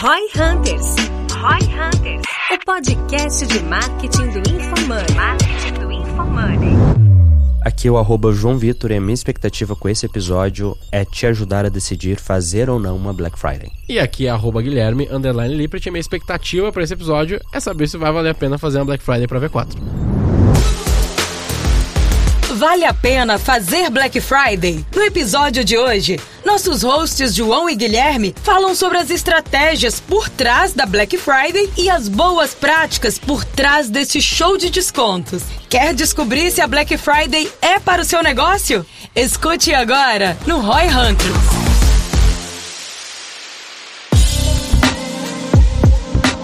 Roy Hunters. Roy Hunters. O podcast de marketing do InfoMoney. Marketing do InfoMoney. Aqui é o arroba João Vitor e a minha expectativa com esse episódio é te ajudar a decidir fazer ou não uma Black Friday. E aqui é arroba Guilherme, underline Lippert, e minha expectativa para esse episódio é saber se vai valer a pena fazer uma Black Friday para V4. Vale a pena fazer Black Friday? No episódio de hoje, nossos hosts João e Guilherme falam sobre as estratégias por trás da Black Friday e as boas práticas por trás desse show de descontos. Quer descobrir se a Black Friday é para o seu negócio? Escute agora no Roy Hunters.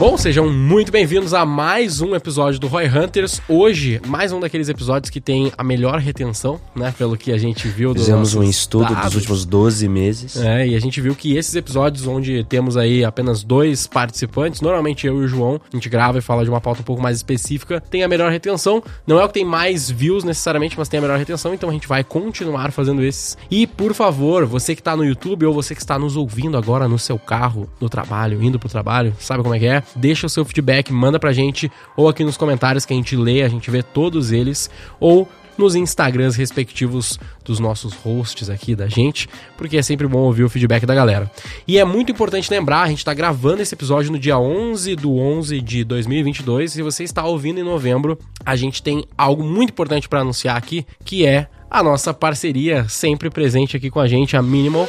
Bom, sejam muito bem-vindos a mais um episódio do Roy Hunters. Hoje, mais um daqueles episódios que tem a melhor retenção, né? Pelo que a gente viu. Fizemos um estudo dados. dos últimos 12 meses. É, e a gente viu que esses episódios onde temos aí apenas dois participantes, normalmente eu e o João, a gente grava e fala de uma pauta um pouco mais específica, tem a melhor retenção. Não é o que tem mais views necessariamente, mas tem a melhor retenção, então a gente vai continuar fazendo esses. E, por favor, você que está no YouTube ou você que está nos ouvindo agora no seu carro, no trabalho, indo pro trabalho, sabe como é que é? Deixa o seu feedback, manda pra gente, ou aqui nos comentários que a gente lê, a gente vê todos eles, ou nos Instagrams respectivos dos nossos hosts aqui da gente, porque é sempre bom ouvir o feedback da galera. E é muito importante lembrar, a gente está gravando esse episódio no dia 11 do 11 de 2022, se você está ouvindo em novembro, a gente tem algo muito importante para anunciar aqui, que é a nossa parceria sempre presente aqui com a gente, a Minimal.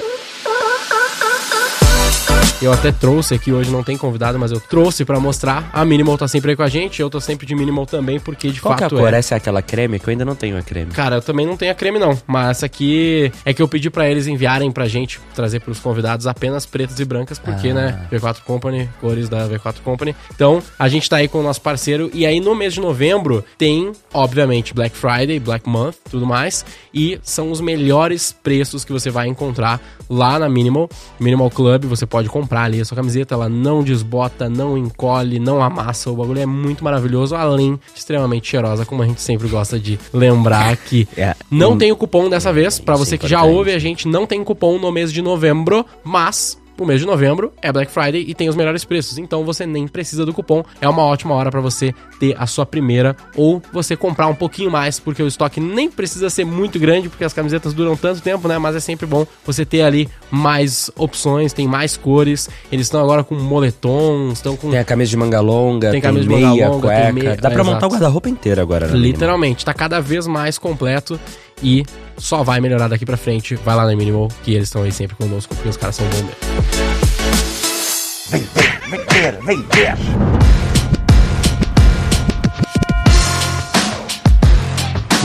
Eu até trouxe aqui, hoje não tem convidado, mas eu trouxe para mostrar. A Minimal tá sempre aí com a gente, eu tô sempre de Minimal também, porque de Qual fato que é a cor? é. Essa é aquela creme que eu ainda não tenho a creme. Cara, eu também não tenho a creme não, mas essa aqui é que eu pedi para eles enviarem pra gente, trazer pros convidados apenas pretas e brancas, porque, né, ah. né, V4 Company, cores da V4 Company. Então, a gente tá aí com o nosso parceiro e aí no mês de novembro tem, obviamente, Black Friday, Black Month, tudo mais, e são os melhores preços que você vai encontrar lá na Minimal, Minimal Club, você pode comprar ali a sua camiseta, ela não desbota, não encolhe, não amassa, o bagulho é muito maravilhoso, além de extremamente cheirosa, como a gente sempre gosta de lembrar que é, não um, tem o cupom dessa vez, para você que já ouve a gente, não tem cupom no mês de novembro, mas o mês de novembro é Black Friday e tem os melhores preços. Então você nem precisa do cupom. É uma ótima hora para você ter a sua primeira ou você comprar um pouquinho mais, porque o estoque nem precisa ser muito grande, porque as camisetas duram tanto tempo, né? Mas é sempre bom você ter ali mais opções, tem mais cores. Eles estão agora com moletom, estão com. Tem a camisa de manga longa, tem, tem camisa meia, de manga longa, cueca. Meia... Dá pra é, montar o guarda-roupa inteiro agora, né? Literalmente, tá cada vez mais completo e só vai melhorar daqui pra frente. Vai lá na Minimal, que eles estão aí sempre conosco, porque os caras são bons mesmo. Vem, vem, vem ver, vem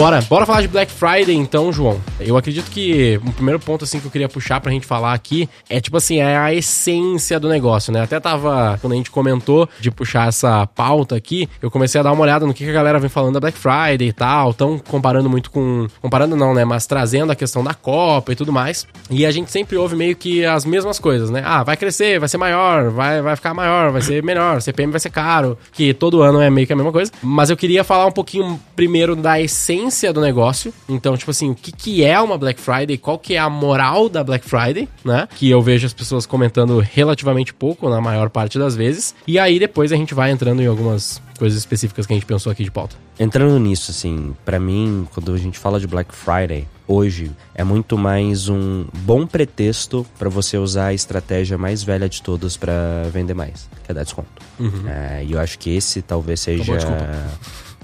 Bora, bora falar de Black Friday então, João. Eu acredito que o primeiro ponto assim que eu queria puxar pra gente falar aqui é tipo assim, é a essência do negócio, né? Até tava, quando a gente comentou de puxar essa pauta aqui, eu comecei a dar uma olhada no que, a galera vem falando da Black Friday e tal, tão comparando muito com, comparando não, né, mas trazendo a questão da Copa e tudo mais. E a gente sempre ouve meio que as mesmas coisas, né? Ah, vai crescer, vai ser maior, vai, vai ficar maior, vai ser melhor, CPM vai ser caro, que todo ano é meio que a mesma coisa. Mas eu queria falar um pouquinho primeiro da essência essência do negócio. Então, tipo assim, o que, que é uma Black Friday, qual que é a moral da Black Friday, né? Que eu vejo as pessoas comentando relativamente pouco, na maior parte das vezes. E aí depois a gente vai entrando em algumas coisas específicas que a gente pensou aqui de pauta. Entrando nisso, assim, para mim, quando a gente fala de Black Friday, hoje é muito mais um bom pretexto para você usar a estratégia mais velha de todas para vender mais, que é dar desconto. Uhum. É, e eu acho que esse talvez seja.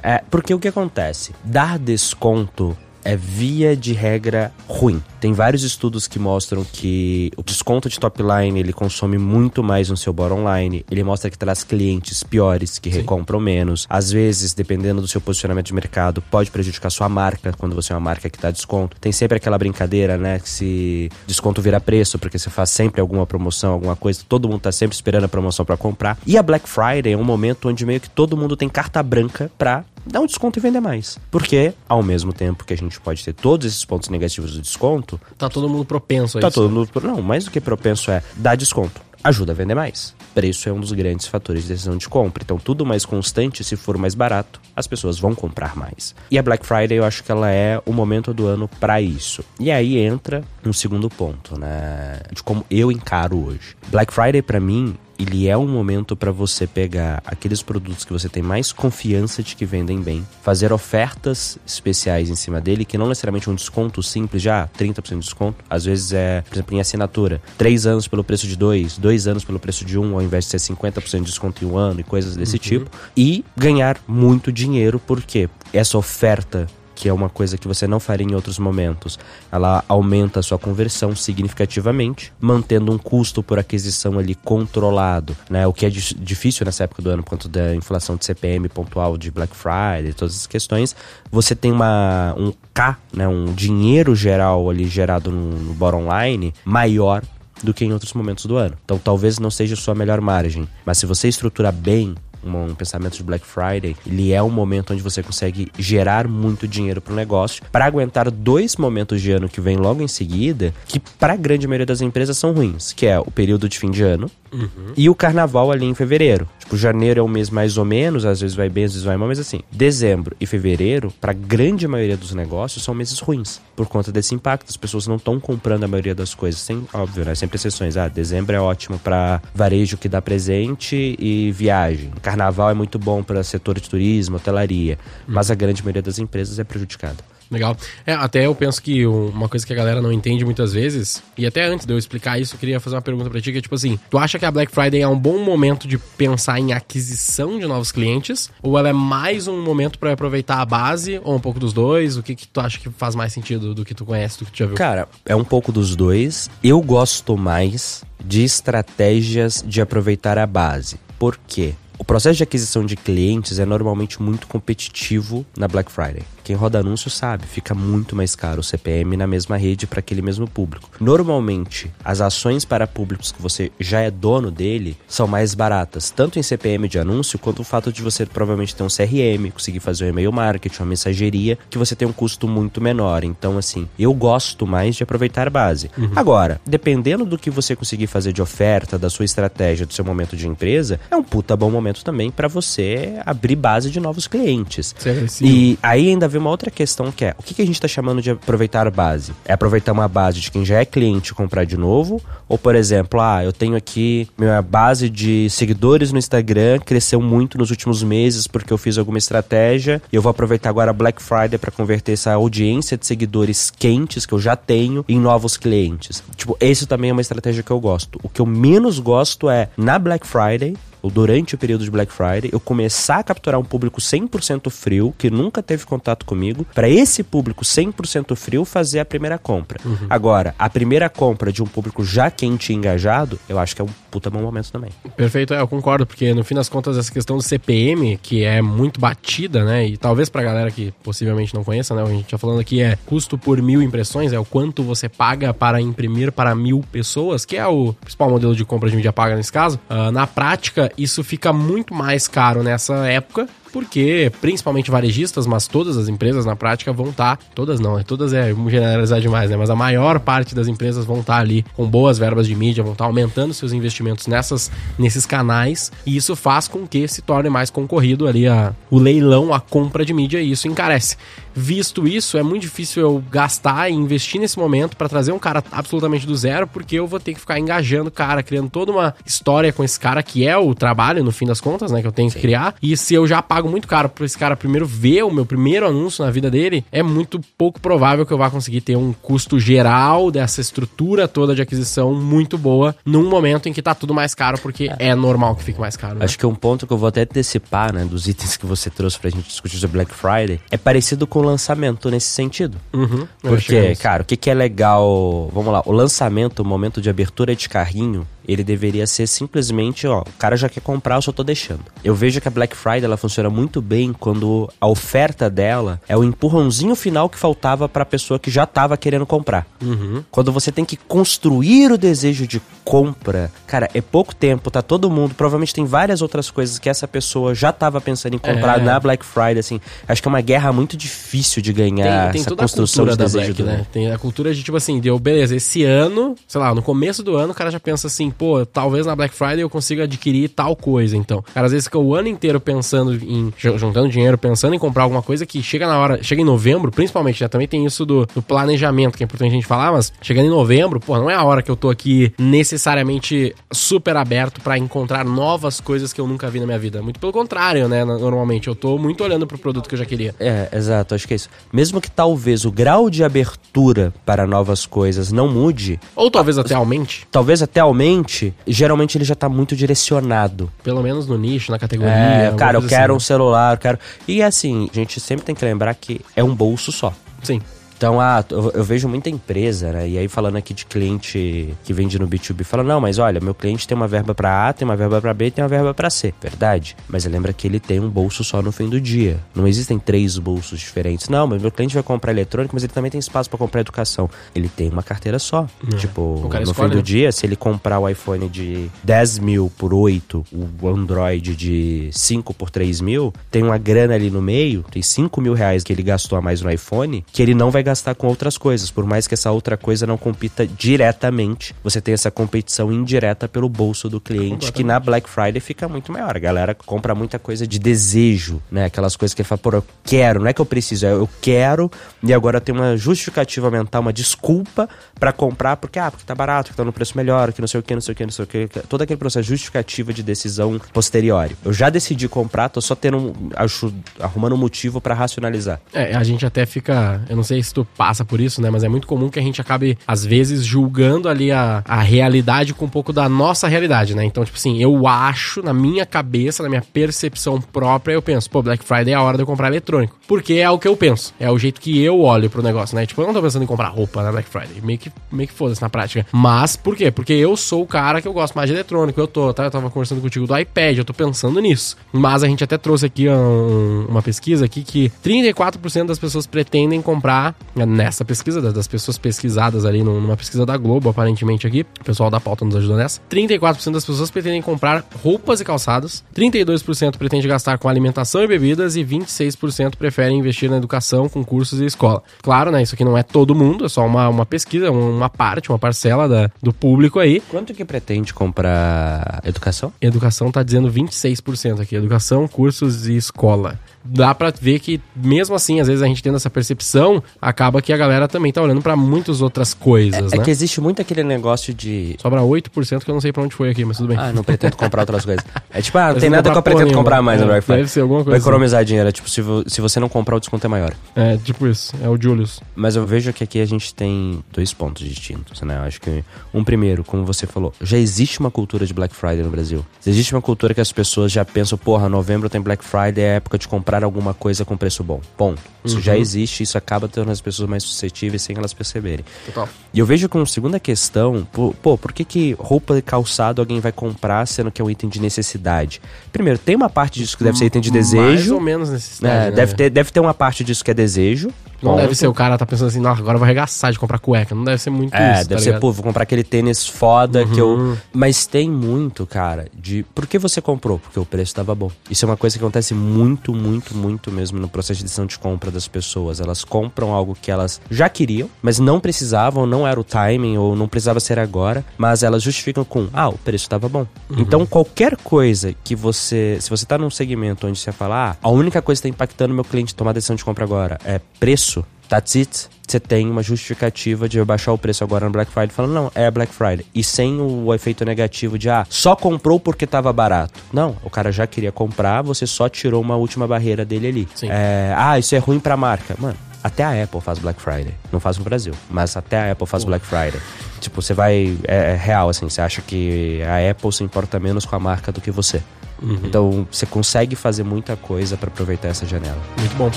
É, porque o que acontece? Dar desconto é via de regra ruim. Tem vários estudos que mostram que o desconto de top line ele consome muito mais no seu bottom line. Ele mostra que traz clientes piores que Sim. recompram menos. Às vezes, dependendo do seu posicionamento de mercado, pode prejudicar sua marca quando você é uma marca que dá desconto. Tem sempre aquela brincadeira, né? Que se desconto vira preço, porque você faz sempre alguma promoção, alguma coisa, todo mundo tá sempre esperando a promoção para comprar. E a Black Friday é um momento onde meio que todo mundo tem carta branca pra dar um desconto e vender mais. Porque, ao mesmo tempo que a gente pode ter todos esses pontos negativos do desconto. Tá todo mundo propenso a tá isso. Tá todo mundo. Não, mais do que propenso é dar desconto. Ajuda a vender mais. Preço é um dos grandes fatores de decisão de compra. Então, tudo mais constante, se for mais barato, as pessoas vão comprar mais. E a Black Friday, eu acho que ela é o momento do ano para isso. E aí entra um segundo ponto, né? De como eu encaro hoje. Black Friday, para mim, ele é um momento para você pegar aqueles produtos que você tem mais confiança de que vendem bem, fazer ofertas especiais em cima dele, que não necessariamente um desconto simples, já 30% de desconto, às vezes é, por exemplo, em assinatura, 3 anos pelo preço de 2, 2 anos pelo preço de 1, um, ao invés de ser 50% de desconto em um ano e coisas desse uhum. tipo, e ganhar muito dinheiro, porque essa oferta que é uma coisa que você não faria em outros momentos. Ela aumenta a sua conversão significativamente, mantendo um custo por aquisição ali controlado, né? O que é difícil nessa época do ano por conta da inflação de CPM pontual de Black Friday, todas essas questões. Você tem uma um K, né, um dinheiro geral ali gerado no, no bottom line maior do que em outros momentos do ano. Então talvez não seja a sua melhor margem, mas se você estruturar bem um, pensamento de Black Friday, ele é um momento onde você consegue gerar muito dinheiro para o negócio para aguentar dois momentos de ano que vem logo em seguida, que para a grande maioria das empresas são ruins, que é o período de fim de ano uhum. e o carnaval ali em fevereiro. Tipo, janeiro é um mês mais ou menos, às vezes vai bem, às vezes vai mal, mas assim, dezembro e fevereiro, para grande maioria dos negócios, são meses ruins, por conta desse impacto. As pessoas não estão comprando a maioria das coisas, sem, óbvio, né? Sempre exceções. Ah, dezembro é ótimo para varejo que dá presente e viagem. Carnaval é muito bom para setor de turismo, hotelaria, mas a grande maioria das empresas é prejudicada. Legal. É, até eu penso que uma coisa que a galera não entende muitas vezes, e até antes de eu explicar isso, eu queria fazer uma pergunta pra ti, que é tipo assim, tu acha que a Black Friday é um bom momento de pensar em aquisição de novos clientes? Ou ela é mais um momento para aproveitar a base, ou um pouco dos dois? O que que tu acha que faz mais sentido do que tu conhece, do que tu já viu? Cara, é um pouco dos dois. Eu gosto mais de estratégias de aproveitar a base. Por quê? O processo de aquisição de clientes é normalmente muito competitivo na Black Friday. Quem roda anúncio sabe, fica muito mais caro o CPM na mesma rede para aquele mesmo público. Normalmente, as ações para públicos que você já é dono dele são mais baratas, tanto em CPM de anúncio quanto o fato de você provavelmente ter um CRM, conseguir fazer um e-mail marketing, uma mensageria, que você tem um custo muito menor. Então, assim, eu gosto mais de aproveitar a base. Uhum. Agora, dependendo do que você conseguir fazer de oferta, da sua estratégia, do seu momento de empresa, é um puta bom momento também para você abrir base de novos clientes. Sim, E aí ainda uma outra questão que é, o que, a gente está chamando de aproveitar base? É aproveitar uma base de quem já é cliente comprar de novo? Ou, por exemplo, ah, eu tenho aqui minha base de seguidores no Instagram, cresceu muito nos últimos meses porque eu fiz alguma estratégia e eu vou aproveitar agora a Black Friday para converter essa audiência de seguidores quentes que eu já tenho em novos clientes. Tipo, esse também é uma estratégia que eu gosto. O que eu menos gosto é, na Black Friday, ou durante o período de Black Friday, eu começar a capturar um público 100% frio, que nunca teve contato comigo, para esse público 100% frio fazer a primeira compra. Uhum. Agora, a primeira compra de um público já quente e engajado, eu acho que é um puta bom momento também. Perfeito, é, eu concordo, porque no fim das contas, essa questão do CPM, que é muito batida, né, e talvez pra galera que possivelmente não conheça, né, a gente tá falando aqui é custo por mil impressões, é o quanto você paga para imprimir para mil pessoas, que é o principal modelo de compra de mídia paga nesse caso. Uh, na prática, isso fica muito mais caro nessa época porque principalmente varejistas, mas todas as empresas na prática vão estar, tá, todas não, né? todas é generalizar demais, né? Mas a maior parte das empresas vão estar tá ali com boas verbas de mídia, vão estar tá aumentando seus investimentos nessas, nesses canais, e isso faz com que se torne mais concorrido ali a, o leilão, a compra de mídia, e isso encarece. Visto isso, é muito difícil eu gastar e investir nesse momento para trazer um cara absolutamente do zero, porque eu vou ter que ficar engajando o cara, criando toda uma história com esse cara, que é o trabalho, no fim das contas, né, que eu tenho Sim. que criar. E se eu já pago muito caro pra esse cara primeiro ver o meu primeiro anúncio na vida dele, é muito pouco provável que eu vá conseguir ter um custo geral dessa estrutura toda de aquisição muito boa num momento em que tá tudo mais caro, porque é, é normal que fique mais caro. Né? Acho que um ponto que eu vou até antecipar, né, dos itens que você trouxe pra gente discutir sobre Black Friday, é parecido com lançamento nesse sentido. Uhum, Porque, cara, o que, que é legal. Vamos lá, o lançamento, o momento de abertura de carrinho, ele deveria ser simplesmente, ó, o cara já quer comprar, eu só tô deixando. Eu vejo que a Black Friday ela funciona muito bem quando a oferta dela é o empurrãozinho final que faltava para a pessoa que já tava querendo comprar. Uhum. Quando você tem que construir o desejo de compra, cara, é pouco tempo, tá todo mundo, provavelmente tem várias outras coisas que essa pessoa já tava pensando em comprar é. na Black Friday, assim. Acho que é uma guerra muito difícil de ganhar tem, tem essa construção de desejo Black, né? Tem a cultura de tipo assim, deu beleza, esse ano, sei lá, no começo do ano o cara já pensa assim, pô, talvez na Black Friday eu consiga adquirir tal coisa, então. Cara, às vezes fica o ano inteiro pensando em, juntando dinheiro, pensando em comprar alguma coisa que chega na hora, chega em novembro, principalmente, né? Também tem isso do, do planejamento, que é importante a gente falar, mas chegando em novembro, pô, não é a hora que eu tô aqui necessariamente super aberto para encontrar novas coisas que eu nunca vi na minha vida. Muito pelo contrário, né? Normalmente, eu tô muito olhando pro produto que eu já queria. É, exato, acho que é isso. Mesmo que talvez o grau de abertura para novas coisas não mude. Ou talvez até aumente. Talvez até aumente, geralmente ele já tá muito direcionado. Pelo menos no nicho, na categoria. É, cara, eu quero assim. um celular, eu quero. E assim, a gente sempre tem que lembrar que é um bolso só. Sim. Então, ah, eu, eu, vejo muita empresa, né? E aí falando aqui de cliente que vende no B2B, fala: "Não, mas olha, meu cliente tem uma verba para A, tem uma verba para B, tem uma verba para C". Verdade. Mas lembra que ele tem um bolso só no fim do dia. Não existem três bolsos diferentes. Não, mas meu cliente vai comprar eletrônico, mas ele também tem espaço para comprar educação. Ele tem uma carteira só. É. Tipo, no escolhe, fim do né? dia, se ele comprar o iPhone de 10 mil por 8, o Android de 5 por 3 mil, tem uma grana ali no meio, tem 5 mil reais que ele gastou a mais no iPhone, que ele não vai gastar com outras coisas. Por mais que essa outra coisa não compita diretamente, você tem essa competição indireta pelo bolso do cliente, que na Black Friday fica muito maior. A galera compra muita coisa de desejo, né? Aquelas coisas que fala, pô, eu quero, não é que eu preciso, é eu quero, e agora tem uma justificativa mental, uma desculpa para comprar, porque, ah, porque tá barato, que tá no preço melhor, que não sei o que, não sei o que, não sei o que. Todo aquele processo justificativa de decisão posterior. Eu já decidi comprar, tô só tendo, acho, arrumando um motivo para racionalizar. É, a gente até fica, eu não sei se tu passa por isso, né? Mas é muito comum que a gente acabe, às vezes, julgando ali a, a realidade com um pouco da nossa realidade, né? Então, tipo assim, eu acho, na minha cabeça, na minha percepção própria, eu penso, pô, Black Friday é a hora de eu comprar eletrônico. Porque é o que eu penso. É o jeito que eu olho pro negócio, né? Tipo, eu não tô pensando em comprar roupa na Black Friday. Meio que, meio que foda-se na prática. Mas, por quê? Porque eu sou o cara que eu gosto mais de eletrônico. Eu tô, tá? Eu tava conversando contigo do iPad, eu tô pensando nisso. Mas a gente até trouxe aqui um, uma pesquisa aqui que 34% das pessoas pretendem comprar nessa pesquisa, das pessoas pesquisadas ali numa pesquisa da Globo, aparentemente aqui, o pessoal da pauta nos ajuda nessa. 34% das pessoas pretendem comprar roupas e calçados, 32% pretende gastar com alimentação e bebidas e 26% preferem investir na educação, com cursos e escola. Claro, né, isso aqui não é todo mundo, é só uma, uma pesquisa, uma parte, uma parcela da, do público aí. Quanto que pretende comprar educação? Educação tá dizendo 26% aqui, educação, cursos e escola dá para ver que, mesmo assim, às vezes a gente tendo essa percepção, acaba que a galera também tá olhando para muitas outras coisas, é, né? É que existe muito aquele negócio de... Sobra 8% que eu não sei pra onde foi aqui, mas tudo bem. Ah, não pretendo comprar outras coisas. É tipo, ah, não tem nada que eu pretendo comprar mais é, no Black Friday. Deve ser alguma coisa Vai economizar assim. dinheiro. É tipo, se, se você não comprar, o desconto é maior. É, tipo isso. É o Julius. Mas eu vejo que aqui a gente tem dois pontos distintos, né? Eu acho que um primeiro, como você falou, já existe uma cultura de Black Friday no Brasil. Existe uma cultura que as pessoas já pensam, porra, novembro tem Black Friday, é época de comprar alguma coisa com preço bom. Ponto. Isso uhum. já existe, isso acaba tornando as pessoas mais suscetíveis sem elas perceberem. Total. E eu vejo como segunda questão, pô, pô, por que, que roupa e calçado alguém vai comprar sendo que é um item de necessidade? Primeiro, tem uma parte disso que deve ser item de desejo. Mais ou menos necessidade. É, né? deve, ter, deve ter uma parte disso que é desejo. Não Ponto. deve ser o cara tá pensando assim, não, agora eu vou arregaçar de comprar cueca. Não deve ser muito é, isso. É, deve tá ser, ligado? pô, vou comprar aquele tênis foda uhum. que eu. Uhum. Mas tem muito, cara, de. Por que você comprou? Porque o preço tava bom. Isso é uma coisa que acontece muito, muito, muito mesmo no processo de decisão de compra das pessoas. Elas compram algo que elas já queriam, mas não precisavam, não era o timing, ou não precisava ser agora, mas elas justificam com, ah, o preço tava bom. Uhum. Então, qualquer coisa que você. Se você tá num segmento onde você fala, ah, a única coisa que tá impactando meu cliente tomar a decisão de compra agora é preço preço, that's it. Você tem uma justificativa de baixar o preço agora no Black Friday, falando, não, é Black Friday. E sem o efeito negativo de, ah, só comprou porque tava barato. Não, o cara já queria comprar, você só tirou uma última barreira dele ali. É, ah, isso é ruim pra marca. Mano, até a Apple faz Black Friday. Não faz no Brasil, mas até a Apple faz Black Friday. Tipo, você vai. É, é, real, assim. Você acha que a Apple se importa menos com a marca do que você. Uhum. Então, você consegue fazer muita coisa para aproveitar essa janela. Muito bom.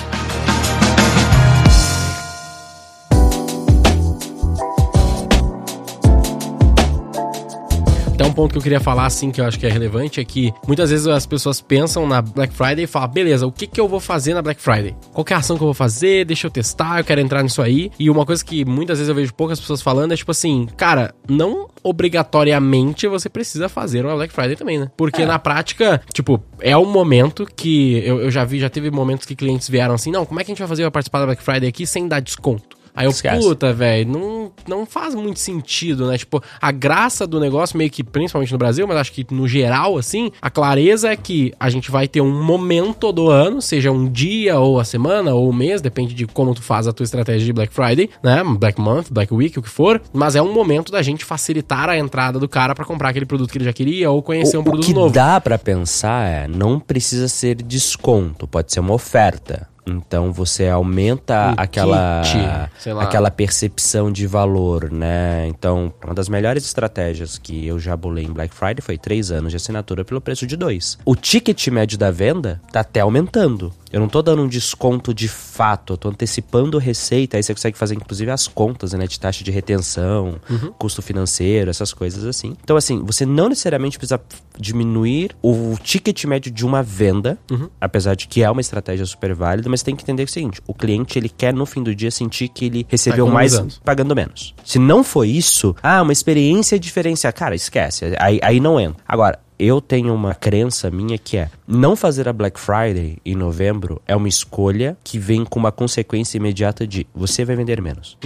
Ponto que eu queria falar, assim, que eu acho que é relevante, é que muitas vezes as pessoas pensam na Black Friday e falam, beleza, o que, que eu vou fazer na Black Friday? Qual é a ação que eu vou fazer? Deixa eu testar, eu quero entrar nisso aí. E uma coisa que muitas vezes eu vejo poucas pessoas falando é tipo assim, cara, não obrigatoriamente você precisa fazer uma Black Friday também, né? Porque é. na prática, tipo, é um momento que eu, eu já vi, já teve momentos que clientes vieram assim, não, como é que a gente vai fazer pra participar da Black Friday aqui sem dar desconto? Aí eu, Esquece. puta, velho, não, não faz muito sentido, né? Tipo, a graça do negócio, meio que, principalmente no Brasil, mas acho que no geral, assim, a clareza é que a gente vai ter um momento do ano, seja um dia, ou a semana, ou o mês, depende de como tu faz a tua estratégia de Black Friday, né? Black Month, Black Week, o que for. Mas é um momento da gente facilitar a entrada do cara pra comprar aquele produto que ele já queria, ou conhecer o, um produto o que novo. dá pra pensar é, não precisa ser desconto, pode ser uma oferta. Então você aumenta Um aquela kit, aquela percepção de valor, né? Então, uma das melhores estratégias que eu já bolei em Black Friday foi três anos de assinatura pelo preço de dois. O ticket médio da venda tá até aumentando. Eu não tô dando um desconto de fato, eu tô antecipando receita, aí você consegue fazer inclusive as contas, né, de taxa de retenção, Uhum. custo financeiro, essas coisas assim. Então assim, você não necessariamente precisa diminuir o ticket médio de uma venda, Uhum. apesar de que é uma estratégia super válida, mas tem que entender o seguinte, o cliente ele quer no fim do dia sentir que ele recebeu mais economizando. pagando menos. Se não for isso, ah, uma experiência diferenciada, cara, esquece, aí, aí não entra. Agora, eu tenho uma crença minha que é não fazer a Black Friday em novembro é uma escolha que vem com uma consequência imediata de você vai vender menos.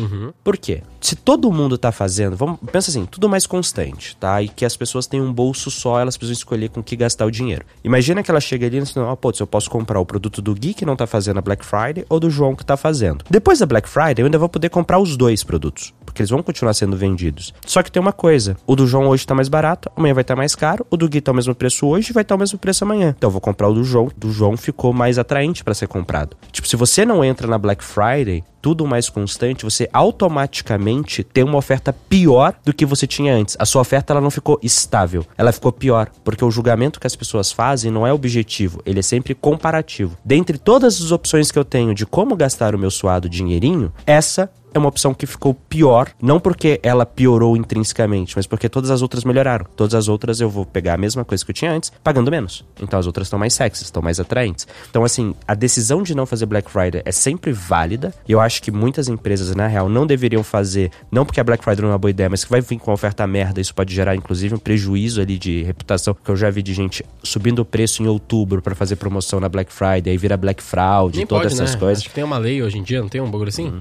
Por quê? Se todo mundo tá fazendo, vamos, pensa assim, tudo mais constante, tá? E que as pessoas têm um bolso só, elas precisam escolher com que gastar o dinheiro. Imagina que ela chega ali e diz, ó, pô, se eu posso comprar o produto do Gui que não tá fazendo a Black Friday ou do João que tá fazendo. Depois da Black Friday, eu ainda vou poder comprar os dois produtos, porque eles vão continuar sendo vendidos. Só que tem uma coisa, o do João hoje tá mais barato, amanhã vai estar mais caro, o do Gui tá o mesmo preço hoje vai estar o mesmo preço amanhã. Então eu vou comprar o do João, do João ficou mais atraente para ser comprado. Tipo, se você não entra na Black Friday, tudo mais constante, você automaticamente tem uma oferta pior do que você tinha antes. A sua oferta ela não ficou estável, ela ficou pior, porque o julgamento que as pessoas fazem não é objetivo, ele é sempre comparativo. Dentre todas as opções que eu tenho de como gastar o meu suado dinheirinho, essa é uma opção que ficou pior, não porque ela piorou intrinsecamente, mas porque todas as outras melhoraram. Todas as outras eu vou pegar a mesma coisa que eu tinha antes, pagando menos. Então as outras estão mais sexys, estão mais atraentes. Então, assim, a decisão de não fazer Black Friday é sempre válida. E eu acho que muitas empresas, na real, não deveriam fazer, não porque a Black Friday não é uma boa ideia, mas que vai vir com uma oferta merda, isso pode gerar, inclusive, um prejuízo ali de reputação, que eu já vi de gente subindo o preço em outubro para fazer promoção na Black Friday, aí vira Black Fraud, Nem todas pode, essas né? coisas. Acho que tem uma lei hoje em dia, não tem um bagulho assim?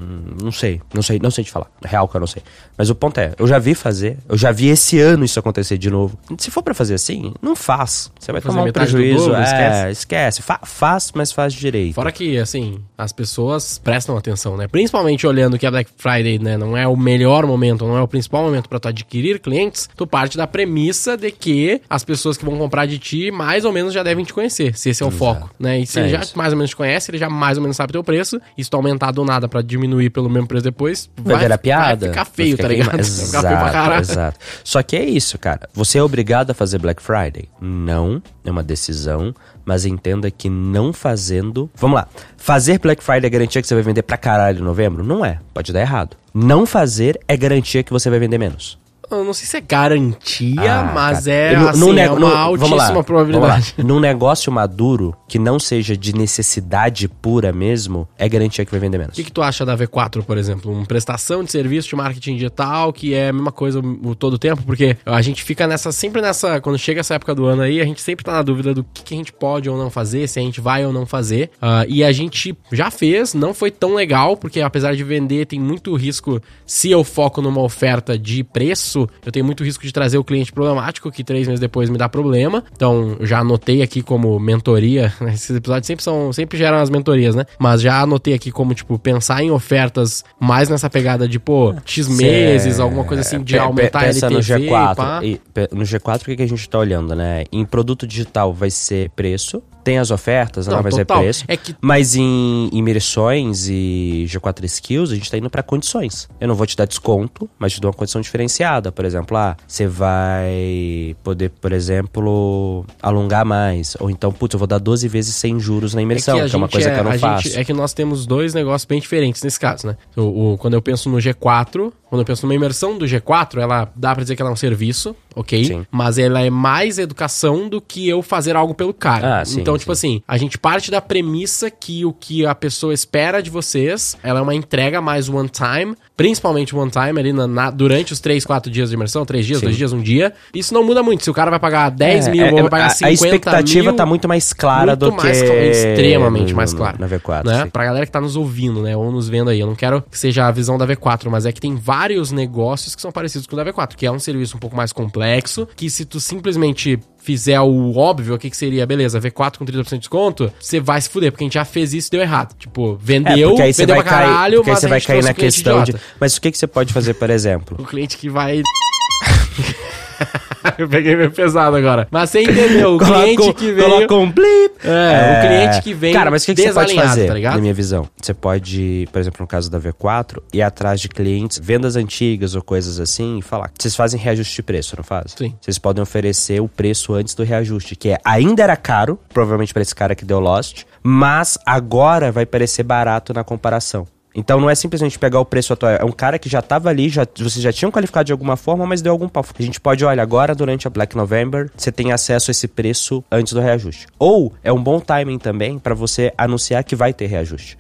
Não sei, não sei, não sei te falar. Real que eu não sei. Mas o ponto é, eu já vi fazer, eu já vi esse ano isso acontecer de novo. Se for pra fazer assim, não faz. Você vai Fazer tomar um prejuízo. dobro, é, esquece. esquece. Fa- faz, mas faz direito. Fora que, assim, as pessoas prestam atenção, né? Principalmente olhando que a Black Friday, né, não é o melhor momento, não é o principal momento pra tu adquirir clientes, tu parte da premissa de que as pessoas que vão comprar de ti mais ou menos já devem te conhecer, se esse é o foco, né? E se É ele já isso. mais ou menos te conhece, ele já mais ou menos sabe teu preço, e se tu aumentar do nada pra diminuir pelo mesmo preço depois, Vai, virar piada. Vai ficar feio, Vai tá ficar ligado? queima- Vai ficar feio Exato, exato. Só que é isso, cara. Você é obrigado a fazer Black Friday? Não, é uma decisão, mas entenda que não fazendo. Vamos lá. Fazer Black Friday é garantia que você vai vender pra caralho em novembro? Não é. Pode dar errado. Não fazer é garantia que você vai vender menos. Eu não sei se é garantia, Ah, mas cara. é, No- assim, é nego- uma no- altíssima lá, probabilidade. Num negócio maduro, que não seja de necessidade pura mesmo, é garantia que vai vender menos. O que, que tu acha da V4, por exemplo? Uma prestação de serviço de marketing digital, que é a mesma coisa o, todo o tempo, porque a gente fica nessa, sempre nessa, quando chega essa época do ano aí, a gente sempre tá na dúvida do que, que a gente pode ou não fazer, se a gente vai ou não fazer. Ah, e a gente já fez, não foi tão legal, porque apesar de vender, tem muito risco, se eu foco numa oferta de preço, eu tenho muito risco de trazer o cliente problemático, que três meses depois me dá problema. Então, já anotei aqui como mentoria, esses episódios sempre são, sempre geram as mentorias, né? Mas já anotei aqui como, tipo, pensar em ofertas mais nessa pegada de, pô, X meses, alguma coisa assim, de Pe- pe- aumentar pensa no LTV, G4. pá. E, pe- no G4, o que, que a gente tá olhando, né? Em produto digital vai ser preço, tem as ofertas, Não, ela vai ser preço. É que- Mas em imersões e G4 Skills, a gente tá indo pra condições. Eu não vou te dar desconto, mas te dou uma condição diferenciada. Por exemplo, ah, você vai poder, por exemplo, alongar mais. Ou então, putz, eu vou dar 12 vezes sem juros na imersão, que, a é uma coisa que eu não a faço. gente- é que nós temos dois negócios bem diferentes nesse caso, né? O, o- quando eu penso no G4, quando eu penso numa imersão do G4, ela dá pra dizer que ela é um serviço, ok? Sim. Mas ela é mais educação do que eu fazer algo pelo cara. Ah, sim. Então Então, tipo assim, a gente parte da premissa que o que a pessoa espera de vocês, ela é uma entrega mais one time, principalmente one time ali na, na- durante os 3, 4 dias de imersão, 3 dias, Sim. 2 dias, um dia. Isso não muda muito. Se o cara vai pagar 10 É, mil é, ou vai pagar a, 50 a expectativa mil, tá muito mais clara muito do mais que... extremamente no- mais clara. Na V4, né? sim. Pra galera que tá nos ouvindo, né, ou nos vendo aí, eu não quero que seja a visão da V4, mas é que tem vários negócios que são parecidos com o da V4, que é um serviço um pouco mais complexo, que se tu simplesmente fizer o óbvio, o que que seria, beleza, V4 com 30% de desconto, você vai se fuder, porque a gente já fez isso e deu errado. Tipo, É, vendeu, porque aí você vendeu vai pra cair, caralho, aí mas você vai cair na questão de... idiota. Mas o que, que você pode fazer, por exemplo? O cliente que vai... eu peguei meio pesado agora. Mas você entendeu, o cliente Coloca- que veio... Coloca um blip. É, o cliente que vem Cara, mas o que, que você pode desalinhado, fazer, tá ligado? na minha visão? Você pode, por exemplo, no caso da V4, ir atrás de clientes, vendas antigas ou coisas assim, e falar. Vocês fazem reajuste de preço, não fazem? Sim. Vocês podem oferecer o preço antes do reajuste, que é, ainda era caro, provavelmente para esse cara que deu Lost, mas agora vai parecer barato na comparação. Então não é simplesmente pegar o preço atual, é um cara que já tava ali, já, vocês já tinham qualificado de alguma forma, mas deu algum pau. A gente pode, olha, agora durante a Black November, você tem acesso a esse preço antes do reajuste. Ou é um bom timing também para você anunciar que vai ter reajuste.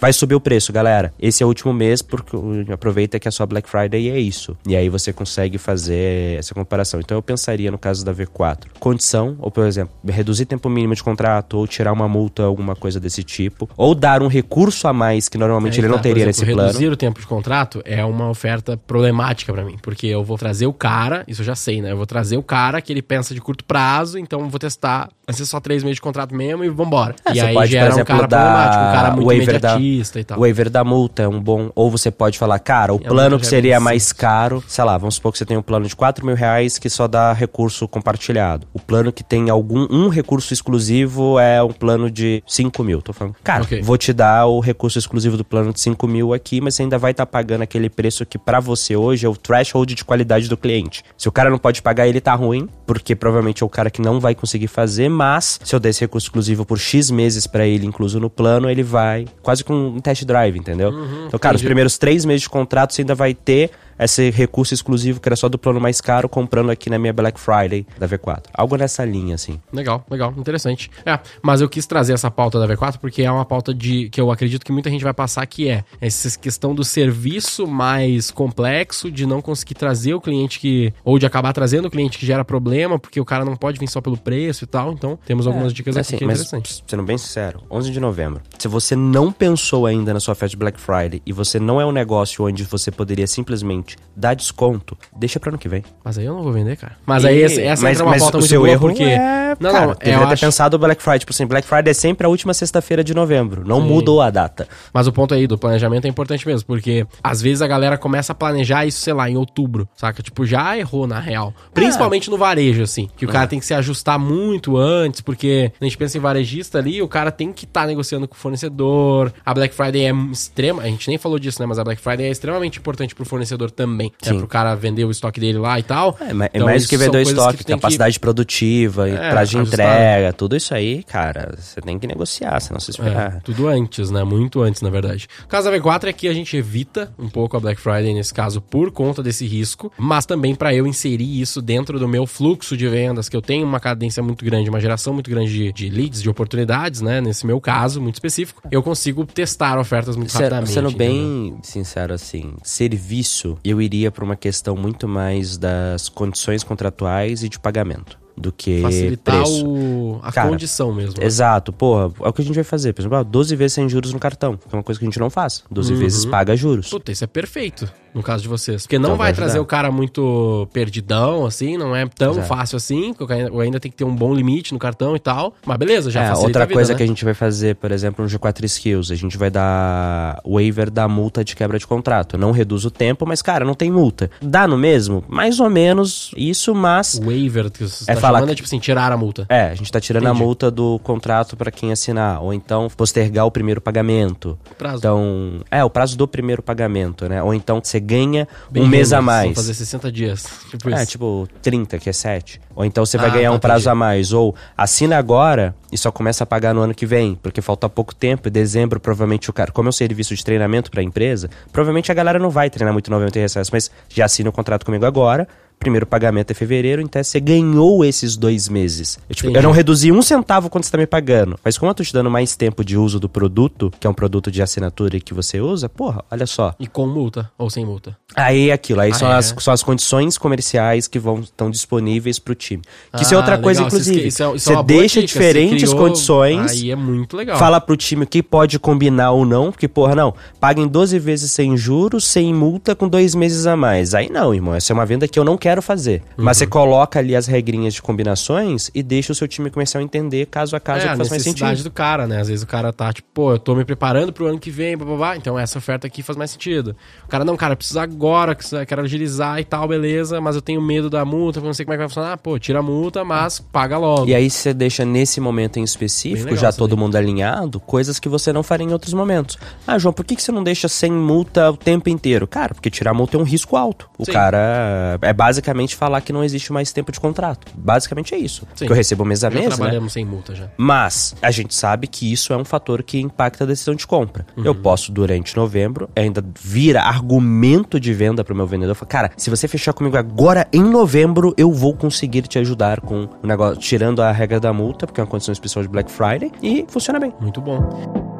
Vai subir o preço, galera. Esse é o último mês, porque aproveita que é só Black Friday e é isso. E aí você consegue fazer essa comparação. Então eu pensaria no caso da V4, condição, ou por exemplo, reduzir tempo mínimo de contrato, ou tirar uma multa, alguma coisa desse tipo, ou dar um recurso a mais que normalmente ele não teria por exemplo, plano. Reduzir o tempo de contrato é uma oferta problemática pra mim, porque eu vou trazer o cara, isso eu já sei, né? Eu vou trazer o cara que ele pensa de curto prazo, então eu vou testar, vai ser só três meses de contrato mesmo e vambora. É, e você aí pode, gera por exemplo, um cara problemático, um cara muito waiver da- imediatista e tal. O waiver da multa é um bom. Ou você pode falar, cara, o É, plano que seria mais caro, sei lá, vamos supor que você tem um plano de 4 mil reais que só dá recurso compartilhado. O plano que tem algum um recurso exclusivo é um plano de 5 mil. Tô falando, cara, Ok. vou te dar o recurso exclusivo do plano de 5 mil aqui, mas você ainda vai estar pagando aquele preço que pra você hoje é o threshold de qualidade do cliente. Se o cara não pode pagar, ele tá ruim, porque provavelmente é o cara que não vai conseguir fazer, mas se eu der esse recurso exclusivo por X meses pra ele, incluso no plano, ele vai quase com um test drive, entendeu? então, cara, os entendi. primeiros três meses de contrato você ainda vai ter esse recurso exclusivo que era só do plano mais caro, comprando aqui na minha Black Friday da V4. Algo nessa linha, assim. Legal, legal, interessante. É, mas eu quis trazer essa pauta da V4 porque é uma pauta de que eu acredito que muita gente vai passar que é essa questão do serviço mais complexo, de não conseguir trazer o cliente que ou de acabar trazendo o cliente que gera problema, porque o cara não pode vir só pelo preço e tal. Então, temos algumas dicas aqui Assim, que é mas, interessante. sendo bem sincero, 11 de novembro. Se você não pensou ainda na sua festa de Black Friday e você não é um negócio onde você poderia simplesmente dar desconto, deixa pra ano que vem. Mas aí eu não vou vender, cara. Mas aí essa, essa mas, entra uma mas pauta o muito seu boa erro porque é, não, cara, não, deveria ter acho... pensado o Black Friday. Tipo assim, Black Friday é sempre a última sexta-feira de novembro. Não Sim. mudou a data. Mas o ponto aí do planejamento é importante mesmo, porque às vezes a galera começa a planejar isso, sei lá, em outubro, saca? Tipo, já errou na real. Principalmente no varejo, assim, que o cara tem que se ajustar muito antes, porque a gente pensa em varejista ali, o cara tem que estar negociando com o fornecedor. A Black Friday é extrema, a gente nem falou disso, né? Mas a Black Friday é extremamente importante pro fornecedor também. É pro cara vender o estoque dele lá e tal. É, é Então, mais do que vender o estoque, tem que- capacidade produtiva, É, prazo de entrega, tudo isso aí, cara, você tem que negociar, senão você É, esperar. tudo antes, né? Muito antes, na verdade. O caso da V4 é que a gente evita um pouco a Black Friday nesse caso por conta desse risco, mas também para eu inserir isso dentro do meu fluxo de vendas, que eu tenho uma cadência muito grande, uma geração muito grande de, de leads, de oportunidades, né? Nesse meu caso, muito específico, eu consigo testar ofertas muito Sendo, rapidamente. sendo bem sincero assim, serviço, eu iria pra uma questão muito mais das condições contratuais e de pagamento do que Facilitar preço. o, a Cara, condição mesmo. né? Exato, porra, é o que a gente vai fazer. Por exemplo, ah, 12 vezes sem juros no cartão, que é uma coisa que a gente não faz. 12 Uhum. vezes paga juros. Puta, isso é perfeito no caso de vocês. Porque não Então vai vai trazer o cara muito perdidão, assim, não é tão Exato. fácil assim, porque eu ainda- tem que ter um bom limite no cartão e tal. Mas beleza, já É, outra vida, coisa né? que a gente vai fazer, por exemplo, no G4 Skills, a gente vai dar waiver da multa de quebra de contrato. Não reduz o tempo, mas, cara, não tem multa. Dá no mesmo? Mais ou menos isso, mas. Waiver que você É tá falar chamando é tipo assim, tirar a multa. É, a gente tá tirando Entendi. a multa do contrato pra quem assinar. Ou então postergar o primeiro pagamento. Prazo. Então. É, o prazo do primeiro pagamento, né? Ou então você ganha Bem um mês a mais. Fazer 60 dias. Tipo É, isso. tipo 30, que é 7. Ou então você vai Ah, ganhar tá, um prazo entendi. a mais. Ou assina agora e só começa a pagar no ano que vem, porque falta pouco tempo. Em dezembro, provavelmente o cara, como é um serviço de treinamento pra empresa, provavelmente a galera não vai treinar muito em novembro e recesso, mas já assina o contrato comigo agora. Primeiro pagamento é fevereiro, então você ganhou esses dois meses. Eu, tipo, eu não reduzi um centavo quando você tá me pagando. Mas como eu tô te dando mais tempo de uso do produto, que é um produto de assinatura e que você usa, porra, olha só. E com multa ou sem multa? Aí é aquilo, aí Ah, são, é? as, são as condições comerciais que vão estão disponíveis pro time. Que isso é Ah, outra coisa, legal. Isso- inclusive. isso é- isso é você deixa dica, diferentes criou- condições. Aí é muito legal. Fala pro time o que pode combinar ou não, porque, porra, não, paga em 12 vezes sem juros, sem multa, com dois meses a mais. Aí não, irmão, essa é uma venda que eu não quero fazer. Uhum. Mas você coloca ali as regrinhas de combinações e deixa o seu time começar a entender caso a caso é, que a faz mais necessidade sentido. do cara, né? Às vezes o cara tá tipo, pô, eu tô me preparando pro ano que vem, blá, blá, blá, então essa oferta aqui faz mais sentido. O cara, não, cara, precisa agora, que- quero agilizar e tal, beleza, mas eu tenho medo da multa, não sei como é que vai funcionar. Pô, tira a multa, mas paga logo. E aí você deixa nesse momento em específico, legal já todo mundo alinhado, coisas que você não faria em outros momentos. Ah, João, por que, que você não deixa sem multa o tempo inteiro? Cara, porque tirar multa é um risco alto. O Sim. cara é basicamente falar que não existe mais tempo de contrato. Basicamente é isso. Sim. Que eu recebo mês a já mês, né? trabalhamos sem multa já. Mas a gente sabe que isso é um fator que impacta a decisão de compra. Eu Uhum. posso, durante novembro, ainda vira argumento de venda pro meu vendedor. Falar, Cara, se você fechar comigo agora em novembro, eu vou conseguir te ajudar com o negócio, tirando a regra da multa, porque é uma condição especial de Black Friday, e funciona bem. Muito bom.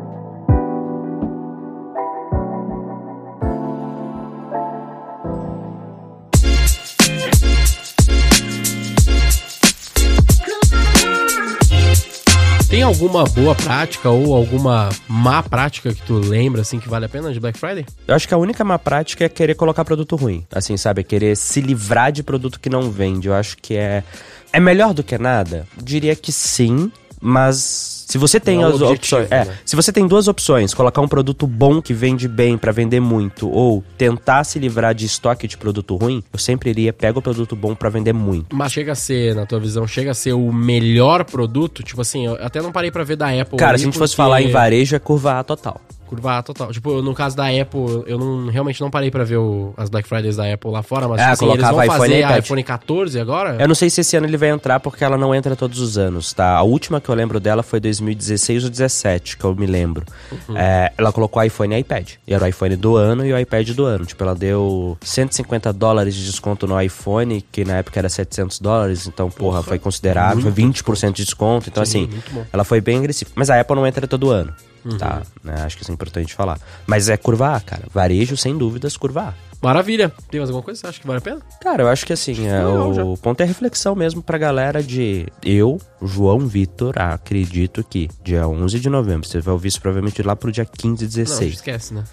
Alguma boa prática ou alguma má prática que tu lembra, assim, que vale a pena de Black Friday? Eu acho que a única má prática é querer colocar produto ruim. Assim, sabe? É querer se livrar de produto que não vende. Eu acho que é. É melhor do que nada? Diria que sim, mas. Se você tem Não é as objetivo, opções. É, né? se você tem duas opções, colocar um produto bom que vende bem pra vender muito, ou tentar se livrar de estoque de produto ruim, eu sempre iria pega o produto bom pra vender muito. Mas chega a ser, na tua visão, chega a ser o melhor produto? Tipo assim, eu até não parei pra ver da Apple. Cara, ali, se a gente fosse porque- falar em varejo, é curva A total. Curva A total. Tipo, no caso da Apple, eu não, realmente não parei pra ver o- as Black Fridays da Apple lá fora, mas É, assim, eles vão iPhone fazer e a iPhone 14 agora? Eu não sei se esse ano ele vai entrar porque ela não entra todos os anos, tá? A última que eu lembro dela foi 2016 ou 17, que eu me lembro. Uhum. É, ela colocou iPhone e iPad. E era o iPhone do ano e o iPad do ano. Tipo, ela deu 150 dólares de desconto no iPhone, que na época era 700 dólares. Então, porra, foi considerável. Foi 20% de desconto. Então, Sim, assim, ela foi bem agressiva. Mas a Apple não entra todo ano. Uhum. Tá, né? acho que isso é importante falar. Mas é curva A, cara. Varejo, sem dúvidas, curva A. Maravilha. Tem mais alguma coisa que você acha que vale a pena? Cara, eu acho que assim, é, o ponto é reflexão mesmo pra galera de eu, João Vitor, acredito que dia 11 de novembro, você vai ouvir isso provavelmente lá pro dia 15 e Não, 16. esquece, né?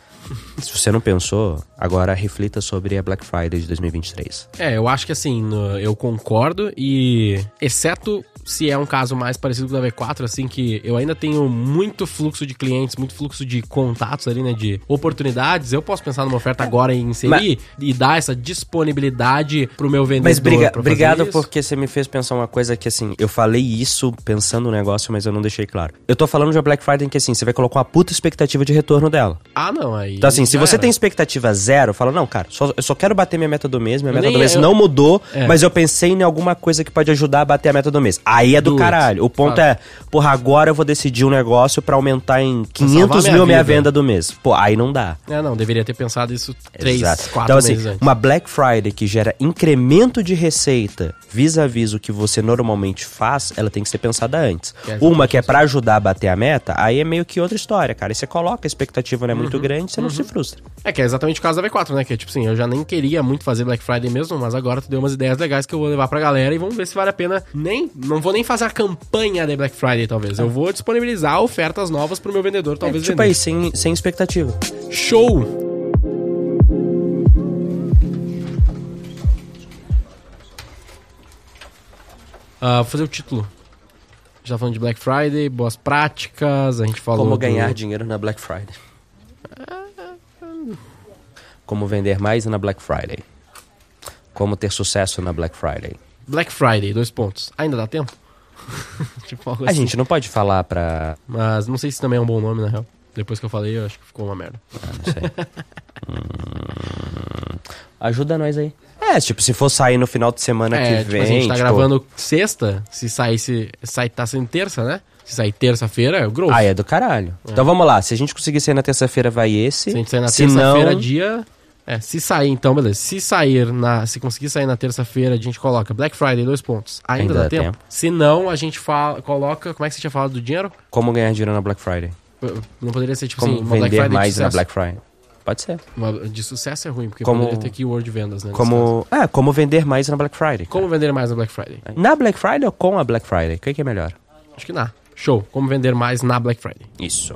Se você não pensou, agora reflita sobre a Black Friday de 2023. É, eu acho que assim, eu concordo e exceto se é um caso mais parecido com o da V4, assim, que eu ainda tenho muito fluxo de clientes, muito fluxo de contatos ali, né, de oportunidades, eu posso pensar numa oferta agora e inserir e dar essa disponibilidade pro meu vendedor. Mas briga- obrigado isso. porque você me fez pensar uma coisa que assim, eu falei isso pensando no negócio, mas eu não deixei claro. Eu tô falando de uma Black Friday em que assim, você vai colocar uma puta expectativa de retorno dela. Ah, não, aí... Então, assim, se você era. tem expectativa zero, fala, não, cara, só- eu só quero bater minha meta do mês, minha meta nem- do mês eu- não mudou, É. mas eu pensei em alguma coisa que pode ajudar a bater a meta do mês. Aí é do Do it. caralho. O ponto Fala. é, porra, agora eu vou decidir um negócio pra aumentar em 500 salvar minha mil minha vida. venda do mês. Pô, aí não dá. É, não, deveria ter pensado isso três, Exato. quatro então, assim, antes. uma Black Friday que gera incremento de receita vis-a-vis o que você normalmente faz, ela tem que ser pensada antes. É Uma que é pra ajudar a bater a meta, aí é meio que outra história, cara. E você coloca a expectativa não é Uhum. muito grande, você não se frustra. É que é exatamente o caso da V4, né? Que é tipo assim, eu já nem queria muito fazer Black Friday mesmo, mas agora tu deu umas ideias legais que eu vou levar pra galera e vamos ver se vale a pena. Nem, não vou nem fazer a campanha de Black Friday, talvez. Eu vou disponibilizar ofertas novas pro meu vendedor, talvez É, tipo vender. aí, sem, sem expectativa. Show! Ah, vou fazer o título. Gente tá falando de Black Friday, boas práticas, a gente falou. Como do- ganhar dinheiro na Black Friday. Como vender mais na Black Friday. Como ter sucesso na Black Friday. Black Friday, dois pontos. Ainda dá tempo? tipo algo A assim. gente não pode falar pra. Mas não sei se também é um bom nome, na real. Depois que eu falei, eu acho que ficou uma merda. Ah, não sei. Hum, ajuda nós aí. É, tipo, se for sair no final de semana é, que tipo vem. a gente tá tipo, gravando sexta, se saísse. Sai, tá sendo terça, né? Se sair terça-feira, é o growth. Ah, é do caralho. Então vamos lá. Se a gente conseguir sair na terça-feira, vai esse. Se a gente sair na terça-feira, não, dia É, se sair então, beleza. Se sair na. Se conseguir sair na terça-feira, a gente coloca Black Friday, dois pontos. Ainda, Ainda dá dá tempo? tempo. Se não, a gente fala, coloca. Como é que você tinha falado do dinheiro? Como ganhar dinheiro na Black Friday? Não poderia ser tipo Como assim, uma vender Black Friday mais na. Black Friday? Pode ser. De sucesso é ruim, porque Como- poderia ter keyword vendas, né? Como, é, como vender mais na Black Friday. Como vender mais na Black Friday? Na Black Friday ou com a Black Friday? O que, que é melhor? Acho que na. Show. Como vender mais na Black Friday. Isso.